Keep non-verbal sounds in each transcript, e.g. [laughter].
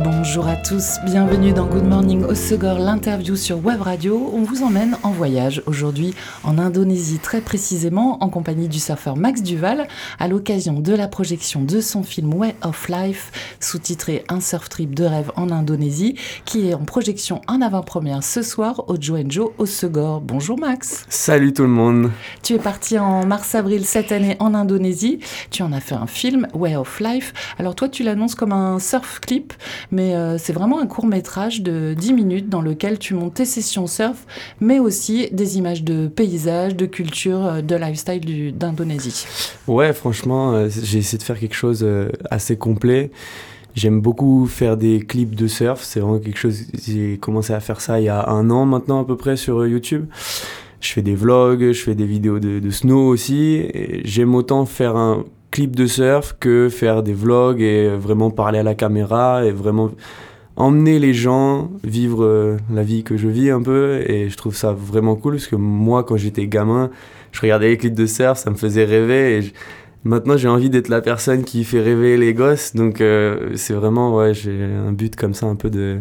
Bonjour à tous, bienvenue dans Good Morning Osegor, l'interview sur Web Radio. On vous emmène en voyage aujourd'hui en Indonésie, très précisément en compagnie du surfeur Max Duval, à l'occasion de la projection de son film Way of Life, sous-titré Un surf trip de rêve en Indonésie, qui est en projection en avant-première ce soir au Joenjo Osegor. Bonjour Max. Salut tout le monde. Tu es parti en mars-avril cette année en Indonésie. Tu en as fait un film, Way of Life. Alors toi, tu l'annonces comme un surf clip mais euh, c'est vraiment un court métrage de 10 minutes dans lequel tu montes tes sessions surf, mais aussi des images de paysages, de culture, euh, de lifestyle d'Indonésie. Ouais, franchement, euh, j'ai essayé de faire quelque chose assez complet. J'aime beaucoup faire des clips de surf, c'est vraiment quelque chose, j'ai commencé à faire ça il y a un an maintenant à peu près sur YouTube. Je fais des vlogs, je fais des vidéos de, de snow aussi. J'aime autant faire un clip de surf que faire des vlogs et vraiment parler à la caméra et vraiment emmener les gens vivre euh, la vie que je vis un peu. Et je trouve ça vraiment cool parce que moi quand j'étais gamin je regardais les clips de surf ça me faisait rêver et maintenant j'ai envie d'être la personne qui fait rêver les gosses. Donc euh, c'est vraiment ouais j'ai un but comme ça un peu de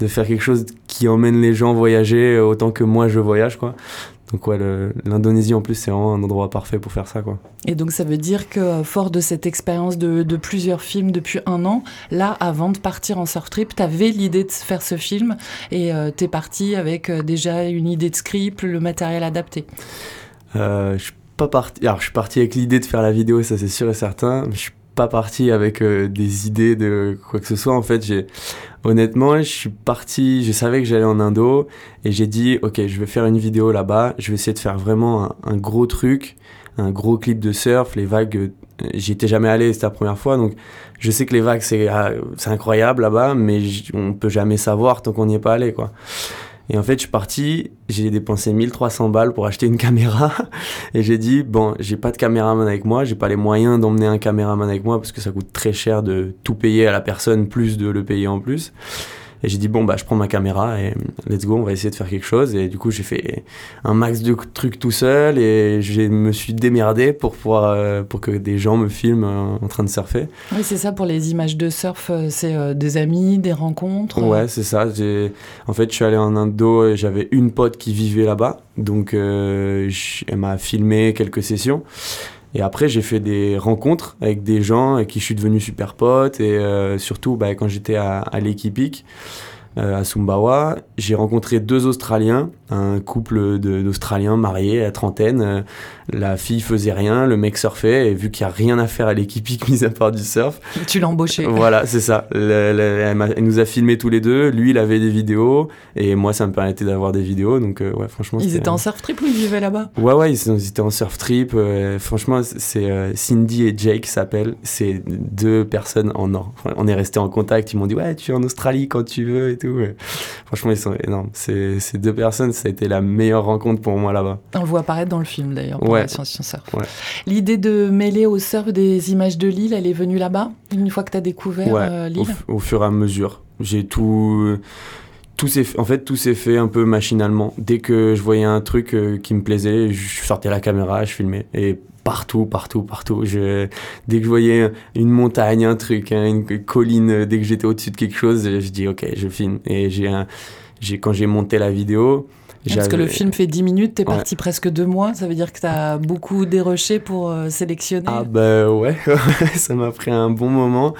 de faire quelque chose qui emmène les gens voyager autant que moi je voyage quoi donc ouais, l'Indonésie en plus c'est vraiment un endroit parfait pour faire ça quoi. Et donc ça veut dire que euh, fort de cette expérience de, de, plusieurs films depuis un an, là avant de partir en surf trip, tu avais l'idée de faire ce film et euh, tu es parti avec euh, déjà une idée de script, le matériel adapté. je suis pas parti. Alors je suis parti avec l'idée de faire la vidéo, ça c'est sûr et certain. Mais je suis parti avec des idées de quoi que ce soit. En fait, j'ai honnêtement, je suis parti, je savais que j'allais en Indo et j'ai dit, ok, je vais faire une vidéo là-bas, je vais essayer de faire vraiment un, gros truc, un gros clip de surf, les vagues, euh, j'y étais jamais allé, c'était la première fois, donc je sais que les vagues, c'est ah, incroyable là-bas, mais on peut jamais savoir tant qu'on n'y est pas allé, quoi. Et en fait, je suis parti, j'ai dépensé 1300 balles pour acheter une caméra. [laughs] Et j'ai dit, bon, j'ai pas de caméraman avec moi, j'ai pas les moyens d'emmener un caméraman avec moi parce que ça coûte très cher de tout payer à la personne plus de le payer en plus. Et j'ai dit, bon, bah, je prends ma caméra et let's go, on va essayer de faire quelque chose. Et du coup, j'ai fait un max de trucs tout seul et je me suis démerdé pour, pouvoir, euh, pour que des gens me filment euh, en train de surfer. Oui, c'est ça, pour les images de surf, euh, c'est des amis, des rencontres. Ouais, c'est ça. En fait, je suis allé en Indo et j'avais une pote qui vivait là-bas. Donc, elle m'a filmé quelques sessions. Et après, j'ai fait des rencontres avec des gens avec qui je suis devenu super pote. Et euh, surtout, bah, quand j'étais à, à l'Equipic, euh, à Sumbawa, j'ai rencontré deux Australiens, un couple d'Australiens mariés à trentaine. Euh, la fille faisait rien, le mec surfait, et vu qu'il n'y a rien à faire à l'équipe [laughs] mis à part du surf. Tu l'as embauché. Voilà, c'est ça. elle, nous a filmé tous les deux. Lui, il avait des vidéos, et moi, ça me permettait d'avoir des vidéos. Donc, euh, ouais, franchement. Ils étaient en surf trip ou ils vivaient là-bas? Ouais, ouais, ils, étaient en surf trip. franchement, c'est Cindy et Jake s'appellent. C'est deux personnes en or. on est resté en contact. Ils m'ont dit, ouais, tu es en Australie quand tu veux Franchement, ils sont énormes. Ces, ces deux personnes, ça a été la meilleure rencontre pour moi là-bas. On le voit apparaître dans le film d'ailleurs, pour ouais. Surf. L'idée de mêler au surf des images de l'île, elle est venue là-bas, une fois que tu as découvert euh, l'île? au, fur et à mesure. J'ai tout. Tout en fait, tout s'est fait un peu machinalement. Dès que je voyais un truc euh, qui me plaisait, je sortais la caméra, je filmais. Et partout, partout, partout. Je, dès que je voyais une montagne, un truc, hein, une colline, dès que j'étais au-dessus de quelque chose, je dis ok, je filme. Et j'ai, quand j'ai monté la vidéo, parce que le film fait 10 minutes, t'es parti presque deux mois, ça veut dire que t'as beaucoup déroché pour euh, sélectionner Ah bah ouais, [laughs] ça m'a pris un bon moment.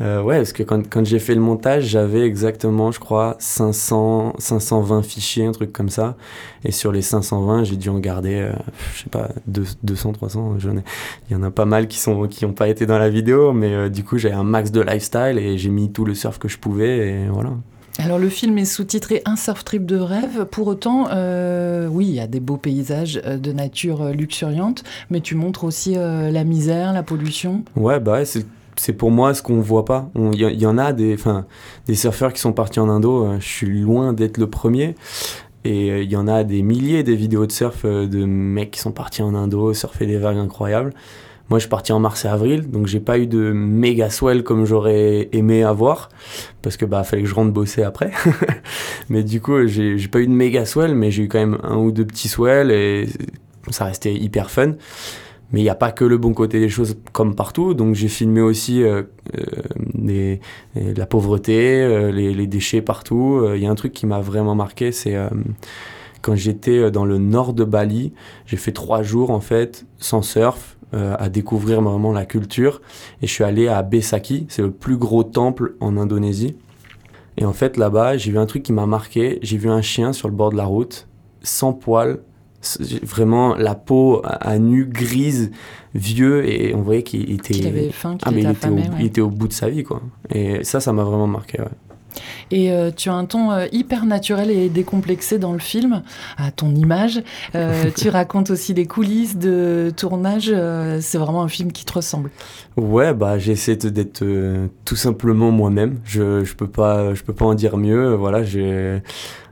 Euh, ouais, parce que quand, quand j'ai fait le montage, j'avais exactement, je crois, 500, 520 fichiers, un truc comme ça. Et sur les 520, j'ai dû en garder, euh, je sais pas, 200, 300. Il y en a pas mal qui sont qui ont pas été dans la vidéo, mais du coup, j'avais un max de lifestyle et j'ai mis tout le surf que je pouvais et voilà. Alors le film est sous-titré Un surf trip de rêve. Pour autant, euh, oui, il y a des beaux paysages euh, de nature euh, luxuriante, mais tu montres aussi la misère, la pollution. Ouais, bah c'est pour moi ce qu'on voit pas. Il y, en a des, des surfeurs qui sont partis en Indo. je suis loin d'être le premier. Et il y en a des milliers des vidéos de surf de mecs qui sont partis en Indo, surfer des vagues incroyables. Moi, je suis parti en mars et avril, donc j'ai pas eu de méga swell comme j'aurais aimé avoir, parce que bah fallait que je rentre bosser après. [laughs] mais du coup, j'ai pas eu de méga swell, mais j'ai eu quand même un ou deux petits swells et ça restait hyper fun. Mais il n'y a pas que le bon côté des choses comme partout. Donc j'ai filmé aussi euh, euh, la pauvreté, euh, les, les, déchets partout. Il y a un truc qui m'a vraiment marqué, c'est quand j'étais dans le nord de Bali, j'ai fait trois jours en fait sans surf, à découvrir vraiment la culture. Et je suis allé à Besaki, c'est le plus gros temple en Indonésie. Et en fait là-bas, j'ai vu un truc qui m'a marqué. J'ai vu un chien sur le bord de la route, sans poils, vraiment la peau à, nu, grise, vieux, et on voyait qu'il était. Avait faim, qu'il ah, était, était, au, il était au bout de sa vie, quoi. Et ça, ça m'a vraiment marqué, ouais. Et euh, tu as un ton euh, hyper naturel et décomplexé dans le film, à ton image. Euh, [laughs] tu racontes aussi des coulisses de tournage. c'est vraiment un film qui te ressemble. Ouais, bah j'essaie d'être tout simplement moi-même. Je je peux pas je peux pas en dire mieux. Voilà, j'ai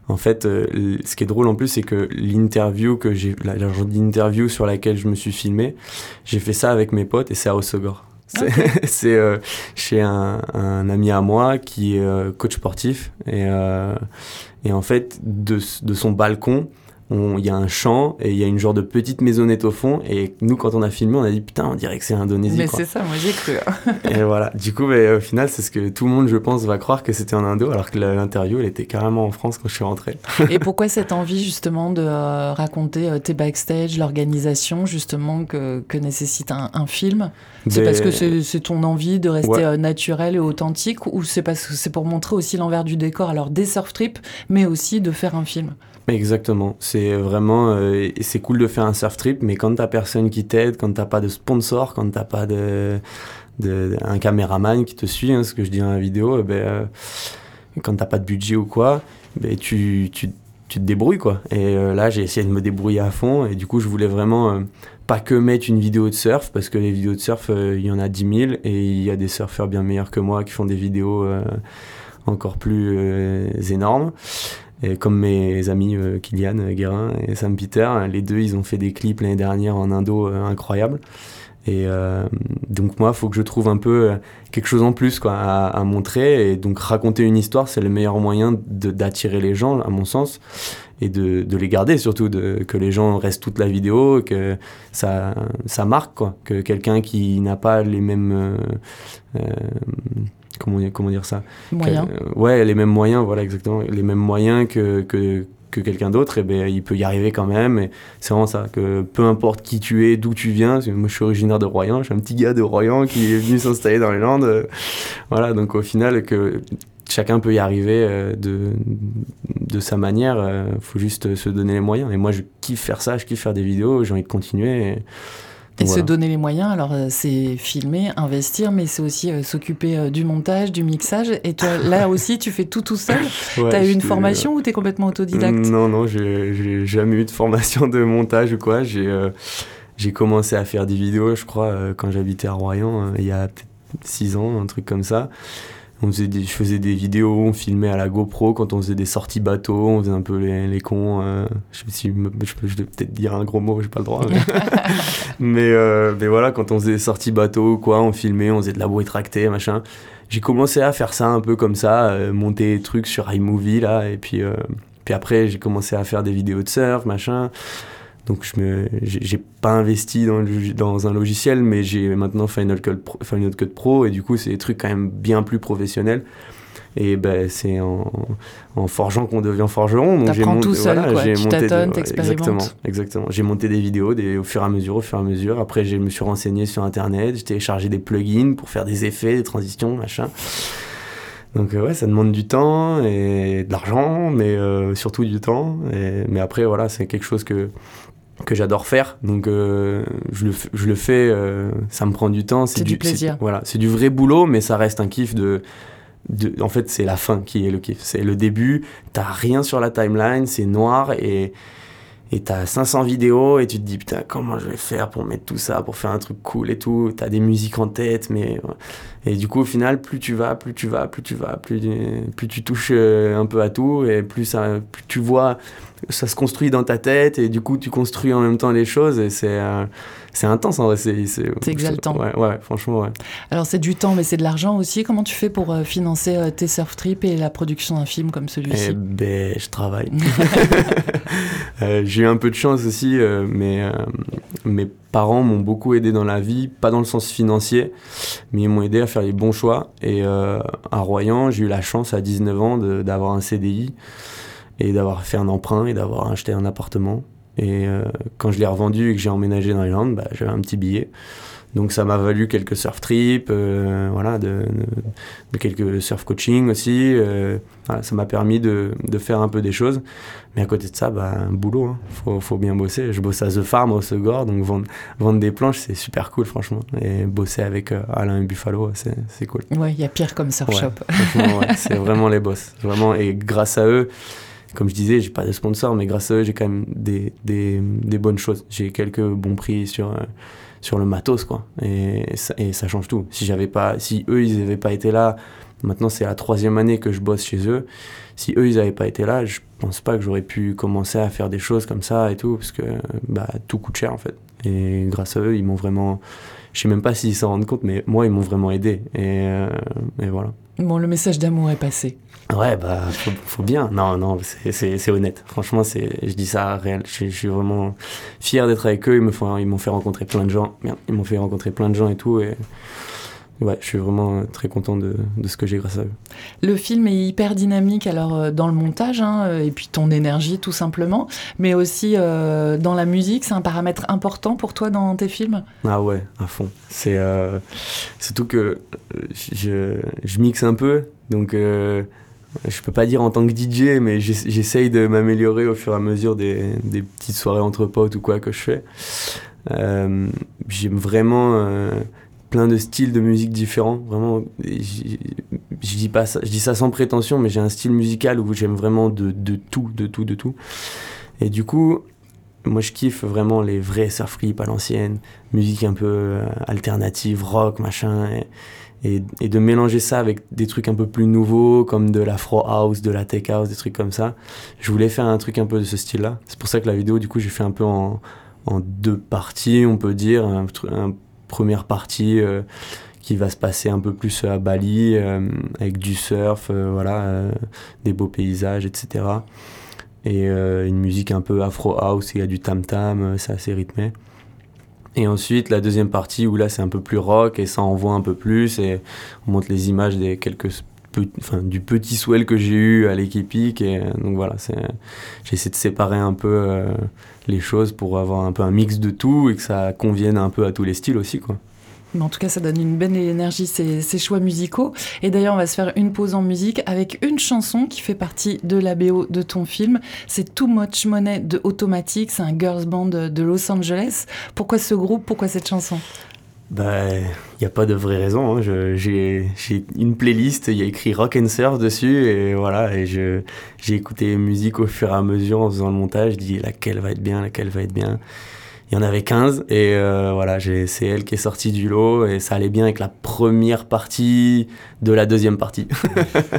en fait, euh, ce qui est drôle en plus, c'est que l'interview que j'ai, la, d'interview sur laquelle je me suis filmé, j'ai fait ça avec mes potes et c'est à Osogor. C'est [laughs] euh, chez un, ami à moi qui est euh, coach sportif et, et en fait de, de son balcon, il y a un champ et il y a une genre de petite maisonnette au fond. Et nous, quand on a filmé, on a dit putain, on dirait que c'est Indonésie. Mais c'est ça, moi j'ai cru. Hein. et voilà. Du coup, au final, c'est ce que tout le monde, je pense, va croire que c'était en Indo, alors que l'interview, elle était carrément en France quand je suis rentré. et pourquoi cette envie, justement, de euh, raconter euh, tes backstage, l'organisation, justement, que, que nécessite un, film? C'est parce que c'est ton envie de rester euh, naturel et authentique ou c'est parce que c'est pour montrer aussi l'envers du décor, alors des surf trips, mais aussi de faire un film? Exactement. C'est vraiment, euh, c'est cool de faire un surf trip, mais quand t'as personne qui t'aide, quand t'as pas de sponsor, quand t'as pas de, un caméraman qui te suit, hein, ce que je dis dans la vidéo, eh ben, euh, quand t'as pas de budget ou quoi, ben, tu, tu, tu te débrouilles quoi. Et euh, là, j'ai essayé de me débrouiller à fond, et du coup, je voulais vraiment pas que mettre une vidéo de surf, parce que les vidéos de surf, il y en a 10 000, et il y a des surfeurs bien meilleurs que moi qui font des vidéos encore plus énormes. Et comme mes amis euh, Kylian Guérin et Sam Peter, les deux, ils ont fait des clips l'année dernière en Indo euh, incroyables. Et euh, donc moi, il faut que je trouve un peu quelque chose en plus quoi, à, montrer. Et donc raconter une histoire, c'est le meilleur moyen d'attirer les gens, à mon sens, et de, les garder surtout, que les gens restent toute la vidéo, que ça, marque, que quelqu'un qui n'a pas les mêmes comment, comment dire ça Moyens. Euh, ouais, les mêmes moyens, voilà exactement, les mêmes moyens que, que, que quelqu'un d'autre, et ben il peut y arriver quand même. Et c'est vraiment ça, que peu importe qui tu es, d'où tu viens, moi je suis originaire de Royan, je suis un petit gars de Royan qui est venu [laughs] s'installer dans les Landes. Euh, voilà, donc au final que chacun peut y arriver euh, de, de sa manière, il faut juste se donner les moyens. Et moi je kiffe faire ça, je kiffe faire des vidéos, j'ai envie de continuer. Et, et se donner les moyens, alors euh, c'est filmer, investir, mais c'est aussi euh, s'occuper euh, du montage, du mixage. Et toi, là [laughs] aussi, tu fais tout tout seul? Tu as eu une formation ou tu es complètement autodidacte? Non, non, j'ai jamais eu de formation de montage ou quoi. J'ai commencé à faire des vidéos, je crois, quand j'habitais à Royan, il y a peut-être 6 ans, un truc comme ça je faisais des vidéos, on filmait à la GoPro quand on faisait des sorties bateau, on faisait un peu les, les cons. Euh, je sais si je, peux peut-être dire un gros mot, j'ai pas le droit. Mais, [laughs] euh, mais, voilà, quand on faisait des sorties bateau, quoi, on filmait, on faisait de la bouée tractée, machin. J'ai commencé à faire ça un peu comme ça, euh, monter des trucs sur iMovie là, et puis, puis après j'ai commencé à faire des vidéos de surf, machin. Donc je me, j'ai pas investi dans, dans, un logiciel, mais j'ai maintenant Final Cut, Pro, Final Cut Pro et du coup c'est des trucs quand même bien plus professionnels. Et ben c'est en, en, forgeant qu'on devient forgeron. Donc j'ai monté, tout seul, voilà, j'ai monté exactement, exactement. J'ai monté des vidéos des, au fur et à mesure, au fur et à mesure. Après je me suis renseigné sur internet, j'ai téléchargé des plugins pour faire des effets, des transitions, machin. Donc euh, ouais, ça demande du temps et de l'argent, mais euh, surtout du temps. Et, mais après voilà, c'est quelque chose que que j'adore faire. Donc euh, je, le, je, le, fais, euh, ça me prend du temps. C'est du, plaisir. Voilà, c'est du vrai boulot, mais ça reste un kiff de. de en fait, c'est la fin qui est le kiff. C'est le début, t'as rien sur la timeline, c'est noir et et t'as 500 vidéos et tu te dis putain comment je vais faire pour mettre tout ça pour faire un truc cool et tout t'as des musiques en tête mais et du coup au final plus tu vas plus tu vas plus tu vas plus plus tu touches euh, un peu à tout et plus ça plus tu vois ça se construit dans ta tête et du coup tu construis en même temps les choses et c'est euh, c'est intense en vrai. C'est exaltant. Ouais, ouais, franchement, ouais. Alors, c'est du temps, mais c'est de l'argent aussi. Comment tu fais pour euh, financer euh, tes surf trips et la production d'un film comme celui-ci? Eh ben, je travaille. [laughs] J'ai eu un peu de chance aussi, mais mes parents m'ont beaucoup aidé dans la vie, pas dans le sens financier, mais ils m'ont aidé à faire les bons choix. Et à Royan, j'ai eu la chance à 19 ans d'avoir un CDI et d'avoir fait un emprunt et d'avoir acheté un appartement. Et euh, quand je l'ai revendu et que j'ai emménagé dans l'Irlande, bah, j'avais un petit billet. Donc ça m'a valu quelques surf trips, euh, voilà, de, de, quelques surf coaching aussi. Euh, ça m'a permis de, de, faire un peu des choses. Mais à côté de ça, bah, un boulot, hein. faut, faut, bien bosser. Je bosse à The Farm au Segor, donc vendre, vendre des planches, c'est super cool, franchement. Et bosser avec Alain et Buffalo, c'est cool. Ouais, il y a pire comme surf shop. c'est vraiment les boss. Vraiment, et grâce à eux, comme je disais, j'ai pas de sponsor, mais grâce à eux, j'ai quand même des, des, bonnes choses. J'ai quelques bons prix sur, euh, sur le matos, quoi. Et, ça, change tout. Si j'avais pas, si eux, ils n'avaient pas été là, maintenant c'est la troisième année que je bosse chez eux. Si eux, ils n'avaient pas été là, je pense pas que j'aurais pu commencer à faire des choses comme ça et tout, parce que bah, tout coûte cher en fait. Et grâce à eux, ils m'ont vraiment. Je sais même pas s'ils s'en rendent compte, mais moi, ils m'ont vraiment aidé. Et, euh, et voilà. Bon, le message d'amour est passé. Ouais, bah, faut, bien. Non, non, c'est honnête. Franchement, je dis ça réel. Je, suis vraiment fier d'être avec eux. Ils m'ont fait, fait rencontrer plein de gens. ils m'ont fait rencontrer plein de gens et tout. Et ouais, je suis vraiment très content de, de ce que j'ai grâce à eux. Le film est hyper dynamique, alors euh, dans le montage, hein, euh, et puis ton énergie tout simplement, mais aussi euh, dans la musique, c'est un paramètre important pour toi dans tes films? Ah ouais, à fond. C'est surtout que je, je, mixe un peu, donc je peux pas dire en tant que DJ, mais j'essaye de m'améliorer au fur et à mesure des, des, petites soirées entre potes ou quoi que je fais. Euh, J'aime vraiment euh, plein de styles de musique différents. Vraiment, je dis pas ça, je dis ça sans prétention, mais j'ai un style musical où j'aime vraiment de, de, tout, de tout, de tout. Et du coup, moi je kiffe vraiment les vrais surf à l'ancienne, musique un peu euh, alternative, rock, machin. Et, de mélanger ça avec des trucs un peu plus nouveaux comme de l'afro house, de la tech house, des trucs comme ça. Je voulais faire un truc un peu de ce style-là. C'est pour ça que la vidéo, du coup, j'ai fait un peu en, deux parties, on peut dire. Un, première partie euh, qui va se passer un peu plus à Bali, euh, avec du surf, euh, voilà, des beaux paysages, etc. Et une musique un peu afro house, il y a du tam tam, c'est assez rythmé. Et ensuite, la deuxième partie où là c'est un peu plus rock et ça envoie un peu plus et on montre les images des quelques enfin, du petit swell que j'ai eu à l'équipe et donc voilà, j'essaie de séparer un peu euh, les choses pour avoir un peu un mix de tout et que ça convienne un peu à tous les styles aussi quoi. Mais en tout cas, ça donne une belle énergie, ces, ces choix musicaux. Et d'ailleurs, on va se faire une pause en musique avec une chanson qui fait partie de la BO de ton film. C'est Too Much Money de Automatic. C'est un girls band de Los Angeles. Pourquoi ce groupe? Pourquoi cette chanson? Bah, il n'y a pas de vraie raison. Hein. J'ai une playlist, il y a écrit rock and surf dessus, et voilà, et j'ai écouté musique au fur et à mesure en faisant le montage, je dis laquelle va être bien, laquelle va être bien il y en avait 15 et euh, voilà, c'est elle qui est sortie du lot et ça allait bien avec la première partie de la deuxième partie.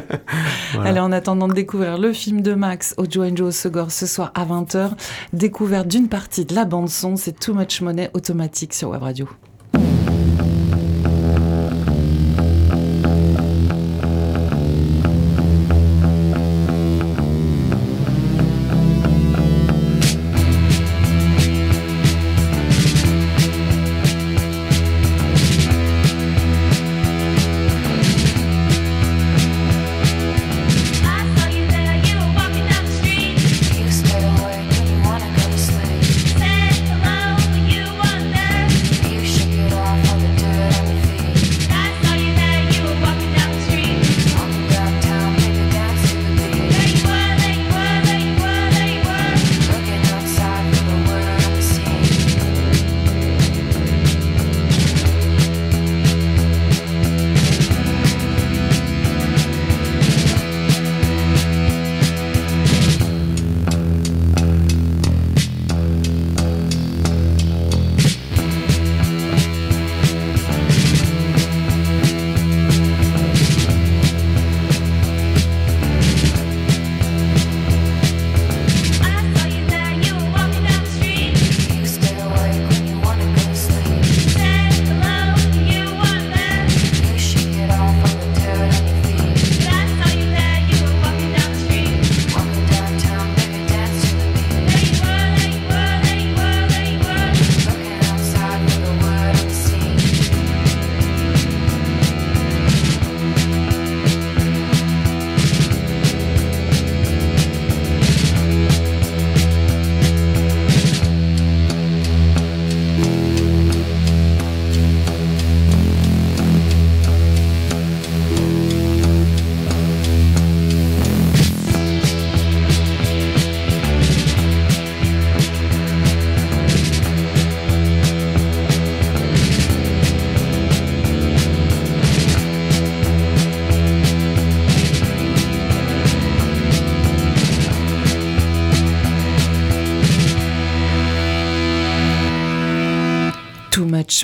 [laughs] Allez, en attendant de découvrir le film de Max, Ojo and Joe Segor, ce soir à 20h, découverte d'une partie de la bande-son, c'est Too Much Money automatique sur Web Radio.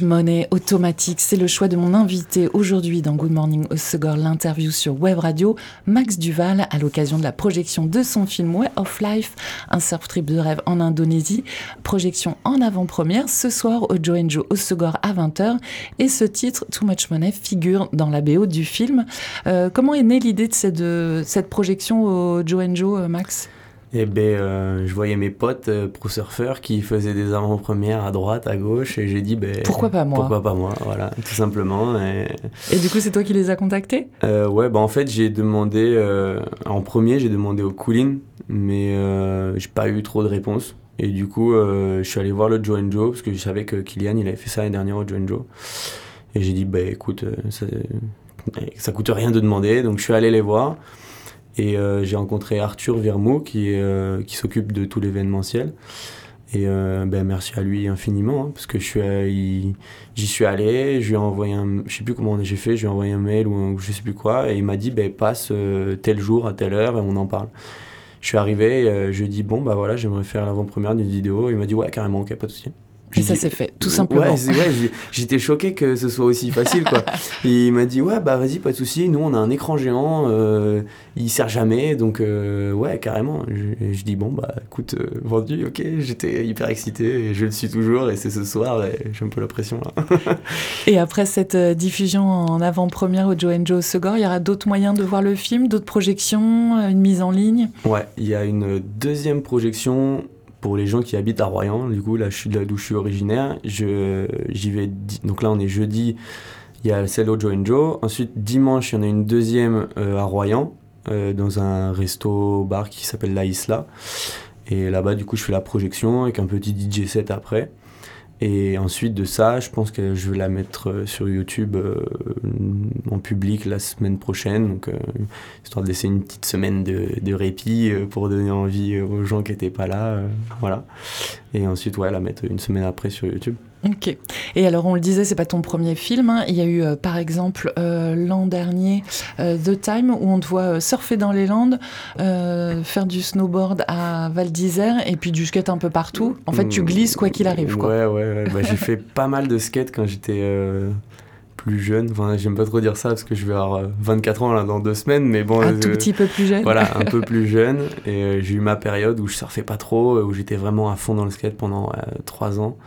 Money automatique, c'est le choix de mon invité aujourd'hui dans Good Morning Osegor, l'interview sur Web Radio, Max Duval, à l'occasion de la projection de son film Way of Life, un surf trip de rêve en Indonésie. Projection en avant-première ce soir au Joe Joe Osegor à 20h. Et ce titre, Too Much Money, figure dans la BO du film. Euh, comment est née l'idée de cette, projection au Joe Joe, Max? Et eh ben, euh, je voyais mes potes euh, pro surfeurs qui faisaient des avant-premières à droite, à gauche, et j'ai dit, ben, pourquoi pas moi? Pourquoi pas moi, voilà, tout simplement. Et, et du coup, c'est toi qui les as contactés? Euh, Ouais, bah en fait, j'ai demandé, en premier, j'ai demandé au Cooling, mais j'ai pas eu trop de réponses. Et du coup, je suis allé voir le Joe Joe, parce que je savais que Kylian, il avait fait ça l'année dernière au Joe Joe. Et j'ai dit, bah écoute, ça, ça coûte rien de demander, donc je suis allé les voir. Et euh, j'ai rencontré Arthur Vermont qui, euh, qui s'occupe de tout l'événementiel. Et euh, ben, merci à lui infiniment, hein, parce que j'y suis allé, je lui ai envoyé un, je sais plus comment j'ai fait, je lui ai envoyé un mail ou je sais plus quoi, et il m'a dit, ben, passe tel jour à telle heure et on en parle. Je suis arrivé, je lui ai dit, bon, bah voilà, j'aimerais faire l'avant-première d'une vidéo. Il m'a dit, ouais, carrément, ok, pas de souci. Et ça s'est fait, tout simplement. Ouais, j'étais choqué que ce soit aussi facile, quoi. [laughs] il m'a dit, ouais, bah vas-y, pas de souci. Nous, on a un écran géant, euh, il sert jamais, donc euh, ouais, carrément. Je, je, dis, bon, bah écoute, euh, vendu, ok. J'étais hyper excité et je le suis toujours, et c'est ce soir, et j'ai un peu la pression là. [laughs] et après cette diffusion en avant-première au Joe Joe Segor, il y aura d'autres moyens de voir le film, d'autres projections, une mise en ligne? Ouais, il y a une deuxième projection pour les gens qui habitent à Royan, du coup, là, je suis de là d'où je suis originaire. Je, j'y vais. Donc là, on est jeudi. Il y a celle au Joe Joe. Ensuite, dimanche, il y en a une deuxième euh, à Royan, euh, dans un resto-bar qui s'appelle La Isla. Et là-bas, du coup, je fais la projection avec un petit DJ set après. Et ensuite de ça, je pense que je vais la mettre euh, sur YouTube euh, en public la semaine prochaine, donc euh, histoire de laisser une petite semaine de, de répit pour donner envie aux gens qui n'étaient pas là, voilà. Et ensuite, ouais, la mettre une semaine après sur YouTube. Ok. Et alors, on le disait, c'est pas ton premier film. Hein. Il y a eu, euh, par exemple, euh, l'an dernier, euh, The Time, où on te voit surfer dans les Landes, faire du snowboard à Val d'Isère et puis du skate un peu partout. En fait, tu glisses quoi qu'il arrive. Quoi. Ouais, ouais, ouais. Bah, j'ai fait pas mal de skate quand j'étais plus jeune. Enfin, j'aime pas trop dire ça parce que je vais avoir 24 ans là, dans deux semaines, mais bon. Un tout petit peu plus jeune. Voilà, [laughs] un peu plus jeune. Et j'ai eu ma période où je surfais pas trop, où j'étais vraiment à fond dans le skate pendant trois ans.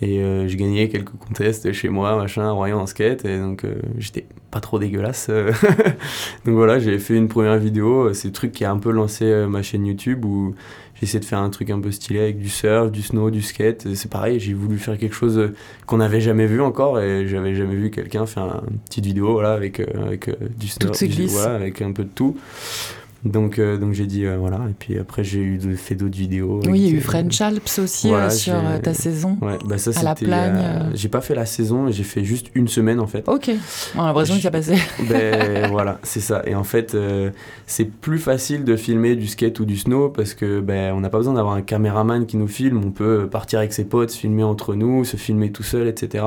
Et euh, j'ai gagné quelques contests chez moi, machin, Royan en skate. Et donc, euh, j'étais pas trop dégueulasse. [laughs] donc voilà, j'ai fait une première vidéo. C'est le truc qui a un peu lancé euh, ma chaîne YouTube où j'ai essayé de faire un truc un peu stylé avec du surf, du snow, du skate. C'est pareil, j'ai voulu faire quelque chose qu'on n'avait jamais vu encore. Et j'avais jamais vu quelqu'un faire une petite vidéo voilà, avec, avec du snow, voilà, avec un peu de tout. Donc, euh, donc j'ai dit euh, voilà. Et puis après, j'ai eu fait d'autres vidéos. Oui, il y a eu French Alps aussi euh, sur ta saison. Ouais, bah ça, à la plagne. j'ai pas fait la saison, j'ai fait juste une semaine en fait. Ok, on a l'impression qu'il a passé. [laughs] ben voilà, c'est ça. Et en fait, c'est plus facile de filmer du skate ou du snow parce que ben on n'a pas besoin d'avoir un caméraman qui nous filme. On peut partir avec ses potes, filmer entre nous, se filmer tout seul, etc.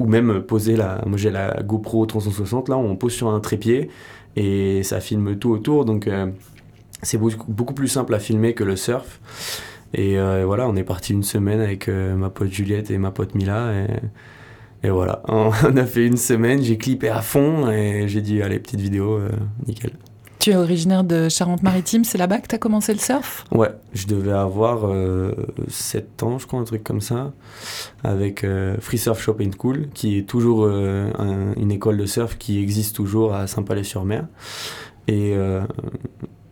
Ou même poser la. Moi j'ai la GoPro 360 là, on pose sur un trépied et ça filme tout autour. Donc euh, c'est beaucoup plus simple à filmer que le surf. Et euh, voilà, on est parti une semaine avec euh, ma pote Juliette et ma pote Mila. Et, et voilà, [laughs] on a fait une semaine, j'ai clippé à fond et j'ai dit, allez, petite vidéo, nickel. Tu es originaire de Charente-Maritime, c'est là-bas que tu as commencé le surf? Ouais, je devais avoir 7 ans, je crois, un truc comme ça, avec Free Surf Shop and Cool, qui est toujours une école de surf qui existe toujours à Saint-Palais-sur-Mer. Et,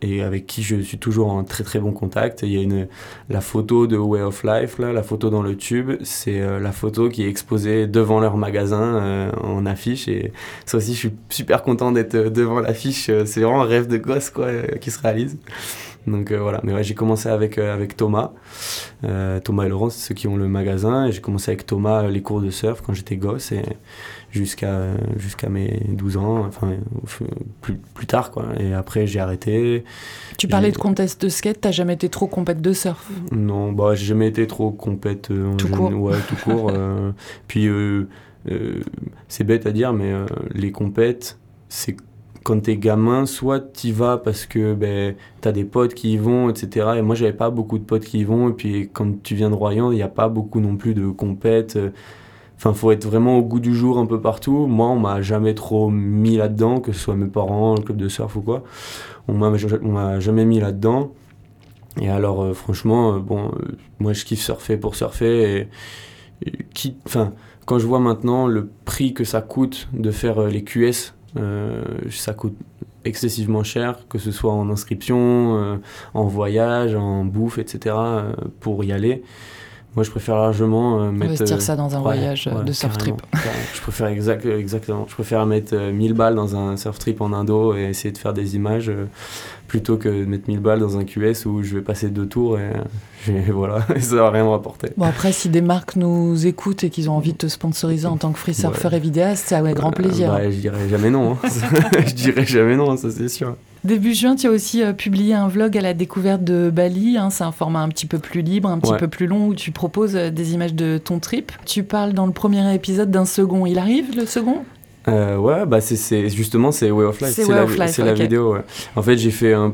et avec qui je suis toujours en très très bon contact. Il y a une, la photo de Way of Life, là, la photo dans le tube, c'est euh, la photo qui est exposée devant leur magasin euh, en affiche. Et ça aussi, je suis super content d'être euh, devant l'affiche. C'est vraiment un rêve de gosse quoi, qui se réalise. Donc voilà, mais ouais, j'ai commencé avec, avec Thomas. Thomas et Laurent, c'est ceux qui ont le magasin. Et j'ai commencé avec Thomas les cours de surf quand j'étais gosse. Jusqu'à jusqu'à mes 12 ans, enfin plus, plus tard quoi. Et après j'ai arrêté. Tu parlais de contest de skate, t'as jamais été trop compète de surf? Non, bah j'ai jamais été trop compète euh, tout court. Ouais, tout court. Euh. [laughs] puis euh, c'est bête à dire, mais les compètes, c'est quand t'es gamin, soit t'y vas parce que ben, t'as des potes qui y vont, etc. Et moi, j'avais pas beaucoup de potes qui y vont. Et puis, quand tu viens de Royan, il n'y a pas beaucoup non plus de compètes Enfin, faut être vraiment au goût du jour un peu partout. Moi, on m'a jamais trop mis là-dedans, que ce soit mes parents, le club de surf ou quoi. On m'a, jamais mis là-dedans. Et alors, euh, franchement, euh, bon, euh, moi, je kiffe surfer pour surfer. Enfin, quand je vois maintenant le prix que ça coûte de faire les QS, ça coûte excessivement cher, que ce soit en inscription, en voyage, en bouffe, etc., pour y aller. Moi, je préfère largement euh, mettre. Investir ça dans un voyage de surf trip. je préfère exact, exactement. Je préfère mettre 1000 balles dans un surf trip en Indo et essayer de faire des images plutôt que de mettre 1000 balles dans un QS où je vais passer deux tours et, [laughs] voilà, [laughs] ça va rien me rapporter. Bon, après, si des marques nous écoutent et qu'ils ont envie de te sponsoriser en tant que free surfer et vidéaste, c'est avec grand euh, plaisir. Bah, je dirais jamais non. Hein. [laughs] je dirais jamais non, ça c'est sûr. Début juin, tu as aussi euh, publié un vlog à la découverte de Bali. Hein. c'est un format un petit peu plus libre, un petit peu plus long, où tu proposes euh, des images de ton trip. Tu parles dans le premier épisode d'un second. Il arrive le second? Euh, ouais, bah c'est justement c'est Way of Life. C'est la, life, la vidéo. Ouais. En fait, j'ai fait un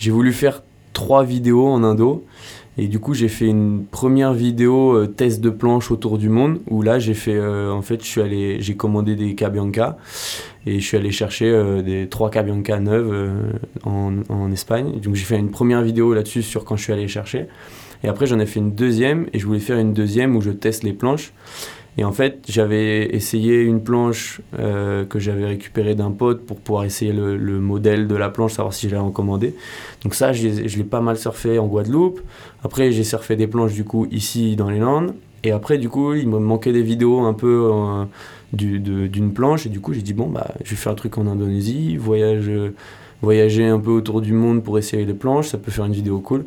j'ai voulu faire trois vidéos en indo. Et du coup, j'ai fait une première vidéo euh, test de planche autour du monde où là, j'ai fait euh, en fait, je suis allé j'ai commandé des Cabianca et je suis allé chercher euh, des trois Cabianca neuves en, en, Espagne. Donc j'ai fait une première vidéo là-dessus sur quand je suis allé chercher. Et après, j'en ai fait une deuxième et je voulais faire une deuxième où je teste les planches. Et en fait, j'avais essayé une planche euh, que j'avais récupérée d'un pote pour pouvoir essayer le, modèle de la planche, savoir si je l'avais recommandé. Donc ça, je l'ai pas mal surfé en Guadeloupe. Après, j'ai surfé des planches du coup ici dans les Landes. Et après, du coup, il me manquait des vidéos un peu euh, d'une planche. Et du coup, j'ai dit, bon, bah, je vais faire un truc en Indonésie, voyage voyager un peu autour du monde pour essayer les planches, ça peut faire une vidéo cool.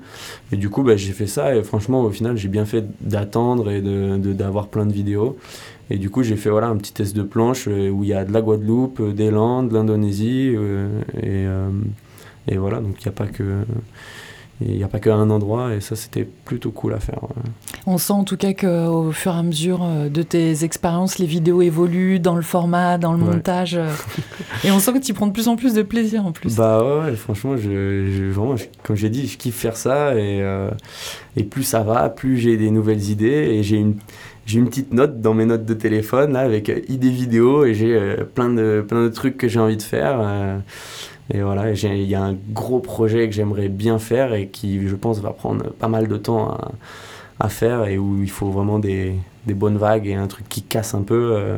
Et du coup, bah, j'ai fait ça et franchement, au final, j'ai bien fait d'attendre et d'avoir de, plein de vidéos. Et du coup, j'ai fait voilà, un petit test de planche euh, où il y a de la Guadeloupe, euh, des Landes, de l'Indonésie. Euh, et, et, voilà, donc il n'y a pas que il n'y a pas qu'un endroit et ça c'était plutôt cool à faire. On sent en tout cas qu'au fur et à mesure euh, de tes expériences, les vidéos évoluent dans le format, dans le montage euh, et on sent que tu prends de plus en plus de plaisir en plus. Bah ouais, franchement, je, vraiment, comme j'ai dit, je kiffe faire ça et, euh, et plus ça va, plus j'ai des nouvelles idées et j'ai une j'ai une petite note dans mes notes de téléphone là, avec idées vidéos et j'ai plein, de, plein de trucs que j'ai envie de faire. Et voilà, il y a un gros projet que j'aimerais bien faire et qui, je pense, va prendre pas mal de temps à, à faire et où il faut vraiment des, des bonnes vagues et un truc qui casse un peu. Euh.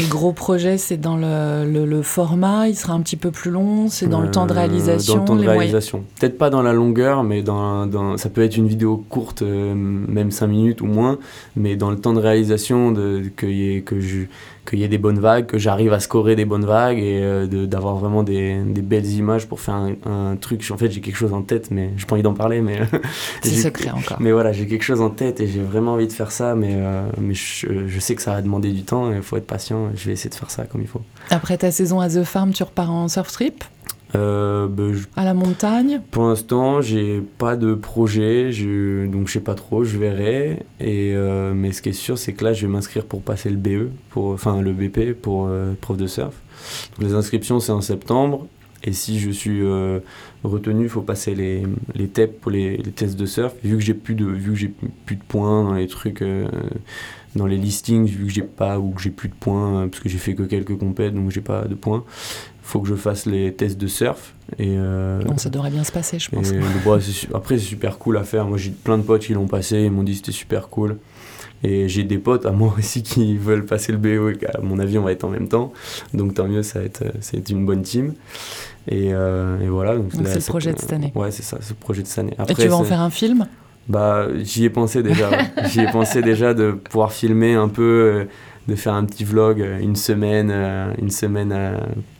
Et gros projet, c'est dans le, le, format, il sera un petit peu plus long, c'est dans le temps de réalisation Dans le temps de réalisation. Peut-être pas dans la longueur, mais dans, dans, ça peut être une vidéo courte, euh, même 5 minutes ou moins, mais dans le temps de réalisation, de, que, que je qu'il y ait des bonnes vagues, que j'arrive à scorer des bonnes vagues et euh, d'avoir vraiment des, des, belles images pour faire un, un truc. En fait, j'ai quelque chose en tête, mais je pas envie d'en parler. mais [laughs] C'est [laughs] secret encore. Mais voilà, j'ai quelque chose en tête et j'ai vraiment envie de faire ça, mais, mais je, sais que ça va demander du temps, il faut être patient, je vais essayer de faire ça comme il faut. Après ta saison à The Farm, tu repars en surf trip? Euh, bah, À la montagne Pour l'instant, j'ai pas de projet, je, donc je sais pas trop, je verrai. Et, euh, mais ce qui est sûr, c'est que là, je vais m'inscrire pour passer le BE, pour, enfin le BP pour euh, prof de surf. les inscriptions, c'est en septembre. Et si je suis retenu, il faut passer les, les TEP pour les, les, tests de surf. Vu que j'ai plus de, vu que j'ai plus de points dans les trucs, dans les listings, vu que j'ai pas ou que j'ai plus de points euh, parce que j'ai fait que quelques compètes, donc j'ai pas de points. il Faut que je fasse les tests de surf. Et donc ça devrait bien se passer, je pense. après, c'est super cool à faire. Moi, j'ai plein de potes qui l'ont passé, ils m'ont dit c'était super cool. Et j'ai des potes à moi [laughs] aussi qui veulent passer le BO et à mon avis on va être en même temps. Donc tant mieux, ça va être, ça va être une bonne team. Et, euh, et voilà. Donc c'est le projet de cette année. Ouais, c'est ça, c'est le projet de cette année. Après, et tu vas en faire un film? Bah, j'y ai pensé déjà. [laughs] j'y ai pensé déjà de pouvoir filmer un peu, euh, de faire un petit vlog euh, une semaine, une semaine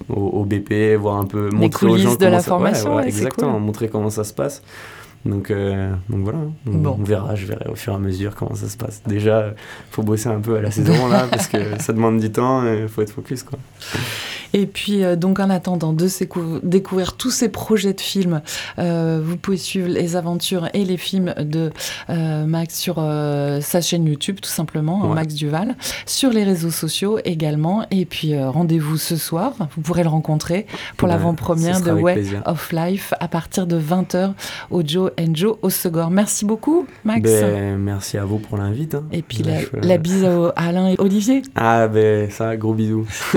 au, BP, voir un peu, Les montrer aux gens de la formation. Ouais, exactement, montrer comment ça se passe. Donc, donc voilà, on, verra, je verrai au fur et à mesure comment ça se passe. Déjà, il faut bosser un peu à la [laughs] saison là, parce que ça demande du temps il faut être focus. Quoi. Et puis, euh, donc, en attendant de découvrir tous ces projets de films, euh, vous pouvez suivre les aventures et les films de euh, Max sur sa chaîne YouTube, tout simplement, hein, Max Duval, sur les réseaux sociaux également. Et puis, rendez-vous ce soir. Vous pourrez le rencontrer pour l'avant-première de Way of Life à partir de 20h au Joe and Joe au Segor. Merci beaucoup, Max. Ben, merci à vous pour l'invite. Hein. Et puis, la, bise à Alain et Olivier. Ah, ben, ça, gros bisous. [laughs]